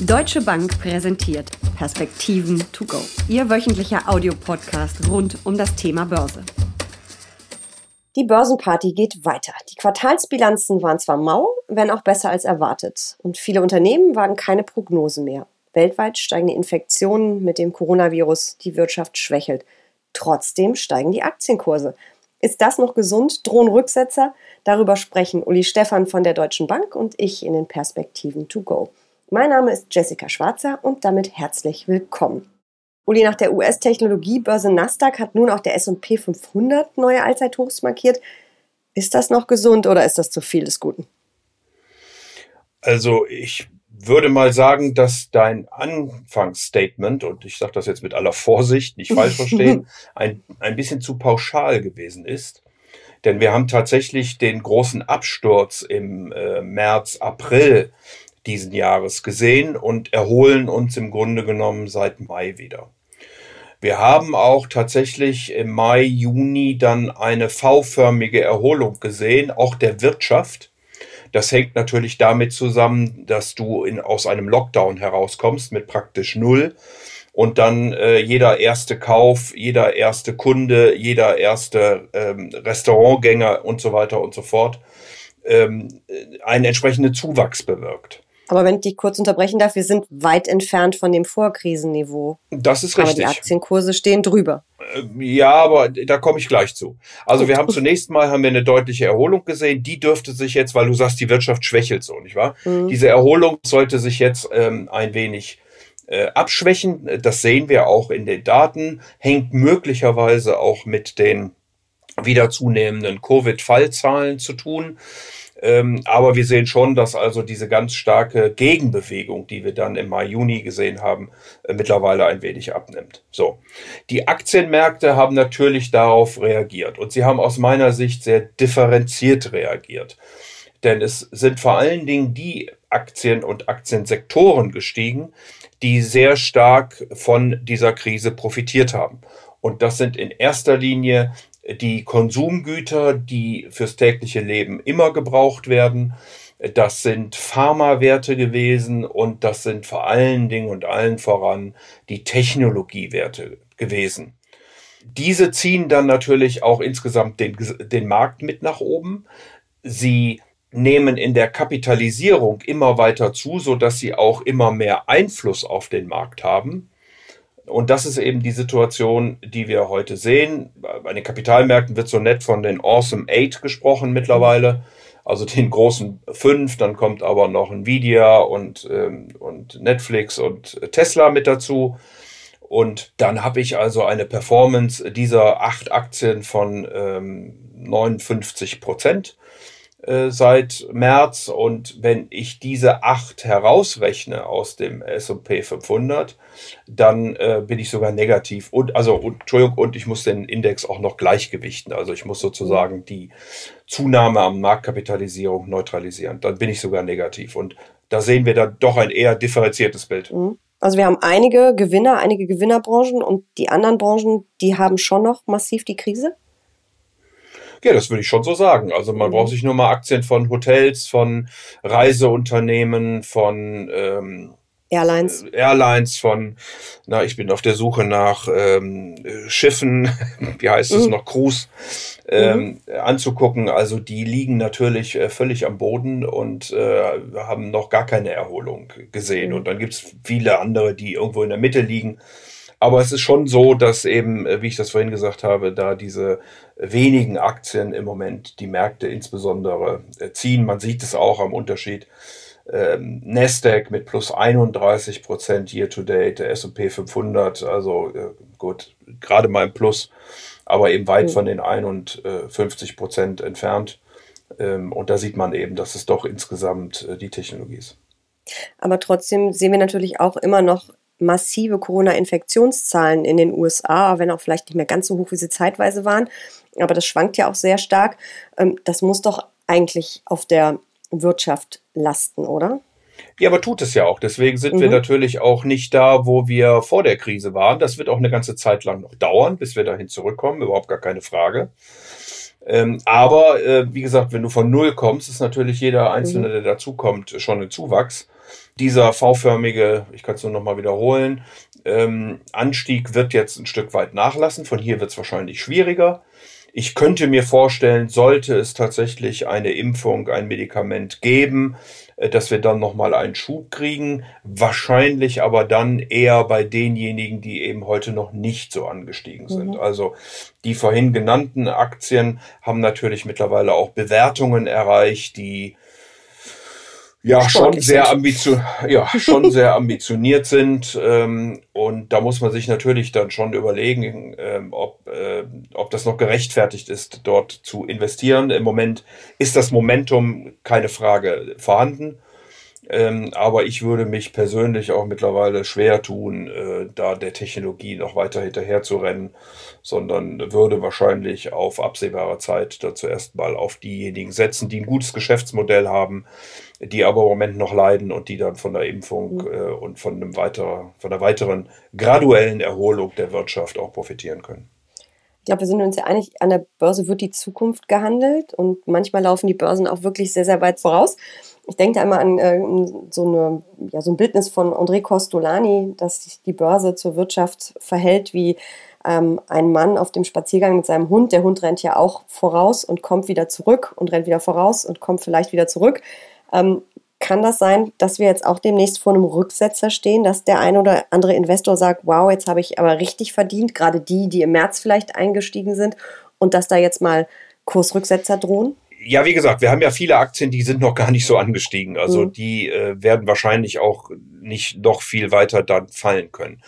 Deutsche Bank präsentiert Perspektiven to go. Ihr wöchentlicher Audiopodcast rund um das Thema Börse. Die Börsenparty geht weiter. Die Quartalsbilanzen waren zwar mau, wenn auch besser als erwartet. Und viele Unternehmen wagen keine Prognose mehr. Weltweit steigen die Infektionen mit dem Coronavirus, die Wirtschaft schwächelt. Trotzdem steigen die Aktienkurse. Ist das noch gesund? Drohen Rücksetzer? Darüber sprechen Uli Stephan von der Deutschen Bank und ich in den Perspektiven to go. Mein Name ist Jessica Schwarzer und damit herzlich willkommen. Uli, nach der US-Technologiebörse Nasdaq hat nun auch der S&P 500 neue Allzeithochs markiert. Ist das noch gesund oder ist das zu viel des Guten? Also ich würde mal sagen, dass dein Anfangsstatement, und ich sage das jetzt mit aller Vorsicht, nicht falsch verstehen, ein, ein bisschen zu pauschal gewesen ist. Denn wir haben tatsächlich den großen Absturz im äh, März, April diesen Jahres gesehen und erholen uns im Grunde genommen seit Mai wieder. Wir haben auch tatsächlich im Mai, Juni dann eine V-förmige Erholung gesehen, auch der Wirtschaft. Das hängt natürlich damit zusammen, dass du in, aus einem Lockdown herauskommst mit praktisch null und dann äh, jeder erste Kauf, jeder erste Kunde, jeder erste ähm, Restaurantgänger und so weiter und so fort ähm, einen entsprechenden Zuwachs bewirkt. Aber wenn ich dich kurz unterbrechen darf, wir sind weit entfernt von dem Vorkrisenniveau. Das ist richtig. Aber die Aktienkurse stehen drüber. Äh, ja, aber da komme ich gleich zu. Also wir haben zunächst mal haben wir eine deutliche Erholung gesehen. Die dürfte sich jetzt, weil du sagst, die Wirtschaft schwächelt so, nicht wahr? Mhm. Diese Erholung sollte sich jetzt ähm, ein wenig äh, abschwächen. Das sehen wir auch in den Daten. Hängt möglicherweise auch mit den wieder zunehmenden Covid-Fallzahlen zu tun. Ähm, aber wir sehen schon, dass also diese ganz starke Gegenbewegung, die wir dann im Mai, Juni gesehen haben, äh, mittlerweile ein wenig abnimmt. So. Die Aktienmärkte haben natürlich darauf reagiert und sie haben aus meiner Sicht sehr differenziert reagiert. Denn es sind vor allen Dingen die Aktien und Aktiensektoren gestiegen, die sehr stark von dieser Krise profitiert haben. Und das sind in erster Linie die Konsumgüter, die fürs tägliche Leben immer gebraucht werden. Das sind Pharmawerte gewesen und das sind vor allen Dingen und allen voran die Technologiewerte gewesen. Diese ziehen dann natürlich auch insgesamt den, den Markt mit nach oben. Sie nehmen in der Kapitalisierung immer weiter zu, so dass sie auch immer mehr Einfluss auf den Markt haben. Und das ist eben die Situation, die wir heute sehen. Bei den Kapitalmärkten wird so nett von den Awesome Eight gesprochen mittlerweile, also den großen fünf. Dann kommt aber noch Nvidia und, ähm, und Netflix und Tesla mit dazu. Und dann habe ich also eine Performance dieser acht Aktien von ähm, 59 Prozent. Äh, seit März und wenn ich diese acht herausrechne aus dem S&P 500, dann äh, bin ich sogar negativ und also und, Entschuldigung und ich muss den Index auch noch gleichgewichten, also ich muss sozusagen die Zunahme am Marktkapitalisierung neutralisieren, dann bin ich sogar negativ und da sehen wir dann doch ein eher differenziertes Bild. Mhm. Also wir haben einige Gewinner, einige Gewinnerbranchen und die anderen Branchen, die haben schon noch massiv die Krise? Ja, das würde ich schon so sagen. Also man mhm. braucht sich nur mal Aktien von Hotels, von Reiseunternehmen, von ähm, Airlines. Äh, Airlines von, na, ich bin auf der Suche nach ähm, Schiffen, wie heißt es mhm. noch, Cruise, ähm, mhm. anzugucken. Also die liegen natürlich äh, völlig am Boden und äh, haben noch gar keine Erholung gesehen. Mhm. Und dann gibt's viele andere, die irgendwo in der Mitte liegen. Aber es ist schon so, dass eben, äh, wie ich das vorhin gesagt habe, da diese wenigen Aktien im Moment die Märkte insbesondere äh, ziehen. Man sieht es auch am Unterschied. Ähm, Nasdaq mit plus 31 Prozent year to date, der S&P 500, also äh, gut, gerade mal im Plus, aber eben weit mhm. von den 51 Prozent entfernt. Ähm, und da sieht man eben, dass es doch insgesamt äh, die Technologie ist. Aber trotzdem sehen wir natürlich auch immer noch massive Corona-Infektionszahlen in den USA, wenn auch vielleicht nicht mehr ganz so hoch, wie sie zeitweise waren. Aber das schwankt ja auch sehr stark. Ähm, das muss doch eigentlich auf der Wirtschaft lasten, oder? Ja, aber tut es ja auch. Deswegen sind mhm. wir natürlich auch nicht da, wo wir vor der Krise waren. Das wird auch eine ganze Zeit lang noch dauern, bis wir dahin zurückkommen. Überhaupt gar keine Frage. Ähm, aber äh, wie gesagt, wenn du von Null kommst, ist natürlich jeder Einzelne, mhm. der dazukommt, schon ein Zuwachs. Dieser V-förmige, ich kann es nur noch mal wiederholen, ähm, Anstieg wird jetzt ein Stück weit nachlassen. Von hier wird es wahrscheinlich schwieriger. Ich könnte mir vorstellen, sollte es tatsächlich eine Impfung, ein Medikament geben, äh, dass wir dann nochmal einen Schub kriegen. Wahrscheinlich aber dann eher bei denjenigen, die eben heute noch nicht so angestiegen sind. Mhm. Also die vorhin genannten Aktien haben natürlich mittlerweile auch Bewertungen erreicht, die ja schon sehr, ambitioniert, ja, schon sehr ambitioniert sind. Ähm, und da muss man sich natürlich dann schon überlegen, ähm, ob, äh, ob das noch gerechtfertigt ist, dort zu investieren. Im Moment ist das Momentum keine Frage vorhanden. Ähm, aber ich würde mich persönlich auch mittlerweile schwer tun, äh, da der Technologie noch weiter hinterher zu rennen, sondern würde wahrscheinlich auf absehbare Zeit da zuerst mal auf diejenigen setzen, die ein gutes Geschäftsmodell haben, die aber im Moment noch leiden und die dann von der Impfung mhm. äh, und von, einem weiter, von der weiteren graduellen Erholung der Wirtschaft auch profitieren können. Ich glaube, wir sind uns ja einig, an der Börse wird die Zukunft gehandelt und manchmal laufen die Börsen auch wirklich sehr, sehr weit voraus ich denke da immer an äh, so, eine, ja, so ein Bildnis von André Costolani, dass sich die Börse zur Wirtschaft verhält wie ähm, ein Mann auf dem Spaziergang mit seinem Hund. Der Hund rennt ja auch voraus und kommt wieder zurück und rennt wieder voraus und kommt vielleicht wieder zurück. Ähm, kann das sein, dass wir jetzt auch demnächst vor einem Rücksetzer stehen, dass der ein oder andere Investor sagt, wow, jetzt habe ich aber richtig verdient, gerade die, die im März vielleicht eingestiegen sind und dass da jetzt mal Kursrücksetzer drohen? ja, wie gesagt, wir haben ja viele Aktien, die sind noch gar nicht so angestiegen. Also mhm. die äh, werden wahrscheinlich auch nicht noch viel weiter dann fallen können.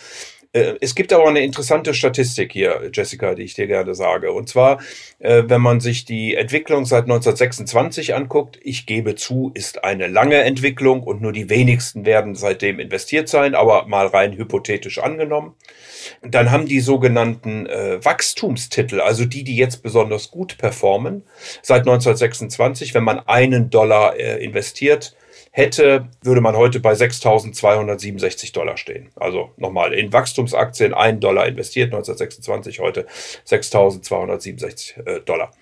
Äh, es gibt aber eine interessante Statistik hier, Jessica, die ich dir gerne sage. Und zwar, äh, wenn man sich die Entwicklung seit 1926 anguckt, ich gebe zu, ist eine lange Entwicklung und nur die wenigsten werden seitdem investiert sein, aber mal rein hypothetisch angenommen. Dann haben die sogenannten äh, Wachstumstitel, also die, die jetzt besonders gut performen, seit 1926, wenn man einen Dollar investiert, hätte, würde man heute bei 6.267 Dollar stehen. Also nochmal in Wachstumsaktien 1 Dollar investiert, 1926, heute 6.267 äh, Dollar.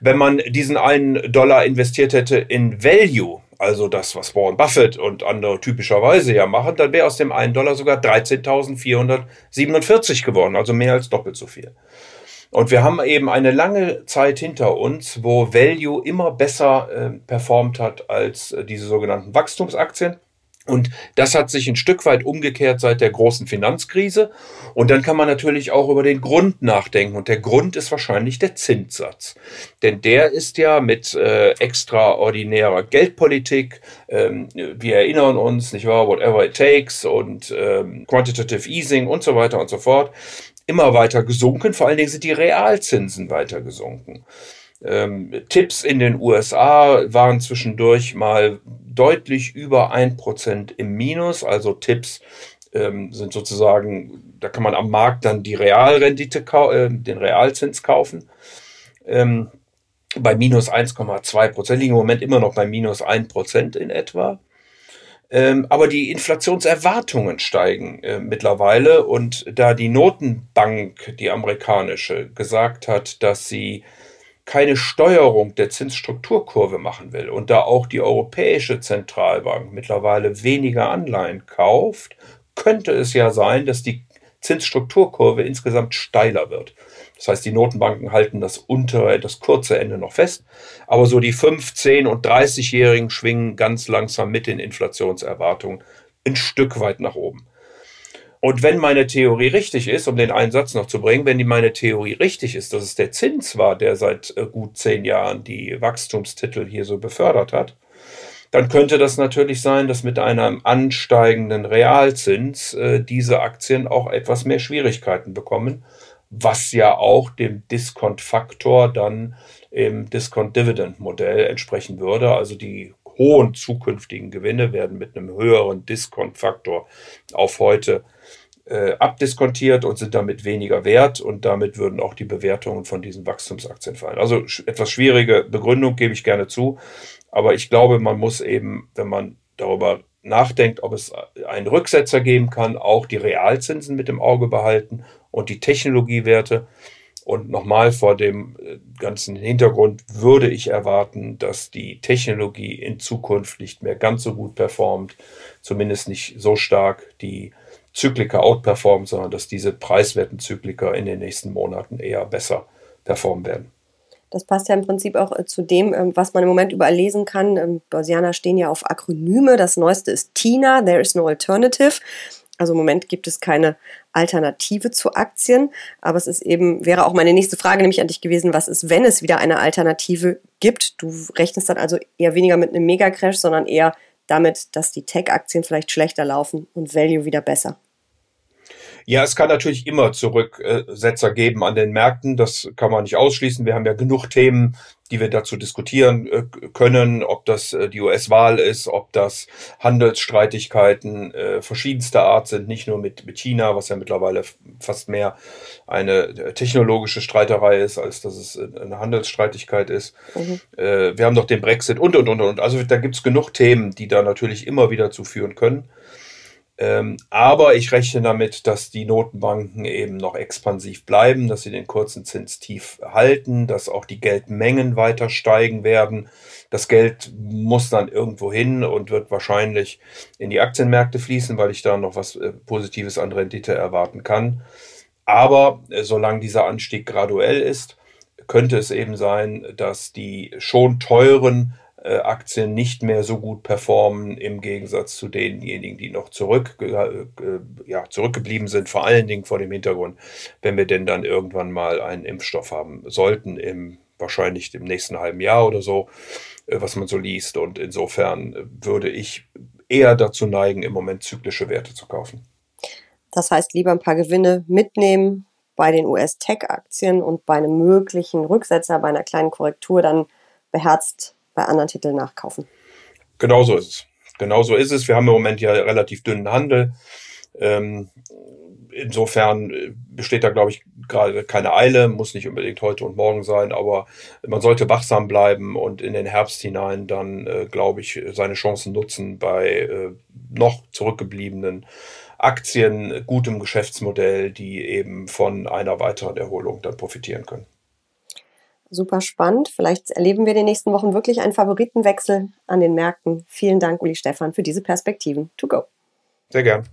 Wenn man diesen einen Dollar investiert hätte in Value, also das, was Warren Buffett und andere typischerweise ja machen, dann wäre aus dem einen Dollar sogar 13.447 geworden, also mehr als doppelt so viel. Und wir haben eben eine lange Zeit hinter uns, wo Value immer besser äh, performt hat als äh, diese sogenannten Wachstumsaktien. Und das hat sich ein Stück weit umgekehrt seit der großen Finanzkrise. Und dann kann man natürlich auch über den Grund nachdenken. Und der Grund ist wahrscheinlich der Zinssatz. Denn der ist ja mit äh, extraordinärer Geldpolitik, ähm, wir erinnern uns, nicht wahr, whatever it takes und ähm, quantitative easing und so weiter und so fort, immer weiter gesunken. Vor allen Dingen sind die Realzinsen weiter gesunken. Ähm, Tipps in den USA waren zwischendurch mal deutlich über ein Prozent im Minus. Also Tipps ähm, sind sozusagen, da kann man am Markt dann die Realrendite, äh, den Realzins kaufen. Ähm, bei minus 1,2 Prozent liegen im Moment immer noch bei minus 1 Prozent in etwa. Ähm, aber die Inflationserwartungen steigen äh, mittlerweile. Und da die Notenbank, die amerikanische, gesagt hat, dass sie keine Steuerung der Zinsstrukturkurve machen will und da auch die Europäische Zentralbank mittlerweile weniger Anleihen kauft, könnte es ja sein, dass die Zinsstrukturkurve insgesamt steiler wird. Das heißt, die Notenbanken halten das untere, das kurze Ende noch fest. Aber so die 5, 10 und 30-Jährigen schwingen ganz langsam mit den Inflationserwartungen ein Stück weit nach oben. Und wenn meine Theorie richtig ist, um den einen Satz noch zu bringen, wenn meine Theorie richtig ist, dass es der Zins war, der seit äh, gut zehn Jahren die Wachstumstitel hier so befördert hat, dann könnte das natürlich sein, dass mit einem ansteigenden Realzins äh, diese Aktien auch etwas mehr Schwierigkeiten bekommen was ja auch dem Discount-Faktor dann im Discount-Dividend-Modell entsprechen würde. Also die hohen zukünftigen Gewinne werden mit einem höheren Discount-Faktor auf heute äh, abdiskontiert und sind damit weniger wert und damit würden auch die Bewertungen von diesen Wachstumsaktien fallen. Also etwas schwierige Begründung gebe ich gerne zu, aber ich glaube, man muss eben, wenn man darüber nachdenkt, ob es einen Rücksetzer geben kann, auch die Realzinsen mit im Auge behalten und die Technologiewerte. Und nochmal vor dem äh, ganzen Hintergrund würde ich erwarten, dass die Technologie in Zukunft nicht mehr ganz so gut performt, zumindest nicht so stark die Zyklika outperformt, sondern dass diese preiswerten Zyklika in den nächsten Monaten eher besser performen werden. Das passt ja im Prinzip auch äh, zu dem, ähm, was man im Moment überall lesen kann. Ähm, Börsianer stehen ja auf Akronyme. Das neueste ist TINA, There is no alternative. Also im Moment gibt es keine Alternative zu Aktien, aber es ist eben, wäre auch meine nächste Frage nämlich an dich gewesen, was ist, wenn es wieder eine Alternative gibt? Du rechnest dann also eher weniger mit einem Megacrash, sondern eher damit, dass die Tech-Aktien vielleicht schlechter laufen und Value wieder besser. Ja, es kann natürlich immer Zurücksetzer geben an den Märkten. Das kann man nicht ausschließen. Wir haben ja genug Themen, die wir dazu diskutieren äh, können, ob das äh, die US-Wahl ist, ob das Handelsstreitigkeiten äh, verschiedenster Art sind, nicht nur mit, mit China, was ja mittlerweile fast mehr eine technologische Streiterei ist, als dass es eine Handelsstreitigkeit ist. Mhm. wir haben doch den Brexit und, und, und, und. Also da gibt es genug Themen, die da natürlich immer wieder zu führen können. Ähm, aber ich rechne damit, dass die Notenbanken eben noch expansiv bleiben, dass sie den kurzen Zins tief halten, dass auch die Geldmengen weiter steigen werden. Das Geld muss dann irgendwo hin und wird wahrscheinlich in die Aktienmärkte fließen, weil ich da noch was äh, Positives an Rendite erwarten kann. Aber äh, solange dieser Anstieg graduell ist, könnte es eben sein, dass die schon teuren Aktien nicht mehr so gut performen im Gegensatz zu denjenigen, die noch zurück, äh, ja, zurückgeblieben sind, vor allen Dingen vor dem Hintergrund, wenn wir denn dann irgendwann mal einen Impfstoff haben sollten, im, wahrscheinlich im nächsten halben Jahr oder so, äh, was man so liest. Und insofern würde ich eher dazu neigen, im Moment zyklische Werte zu kaufen. Das heißt, lieber ein paar Gewinne mitnehmen bei den US-Tech-Aktien und bei einem möglichen Rücksetzer, bei einer kleinen Korrektur dann beherzt bei anderen Titeln nachkaufen. Genau so ist es. Genau so ist es. Wir haben im Moment ja relativ dünnen Handel. Ähm, insofern äh, besteht da, glaube ich, gerade keine Eile, muss nicht unbedingt heute und morgen sein, aber man sollte wachsam bleiben und in den Herbst hinein dann, äh, glaube ich, seine Chancen nutzen bei äh, noch zurückgebliebenen Aktien, gutem Geschäftsmodell, die eben von einer weiteren Erholung dann profitieren können super spannend. Vielleicht erleben wir in den nächsten Wochen wirklich einen Favoritenwechsel an den Märkten. Vielen Dank, Uli Stefan, für diese Perspektiven. To go. Sehr gern.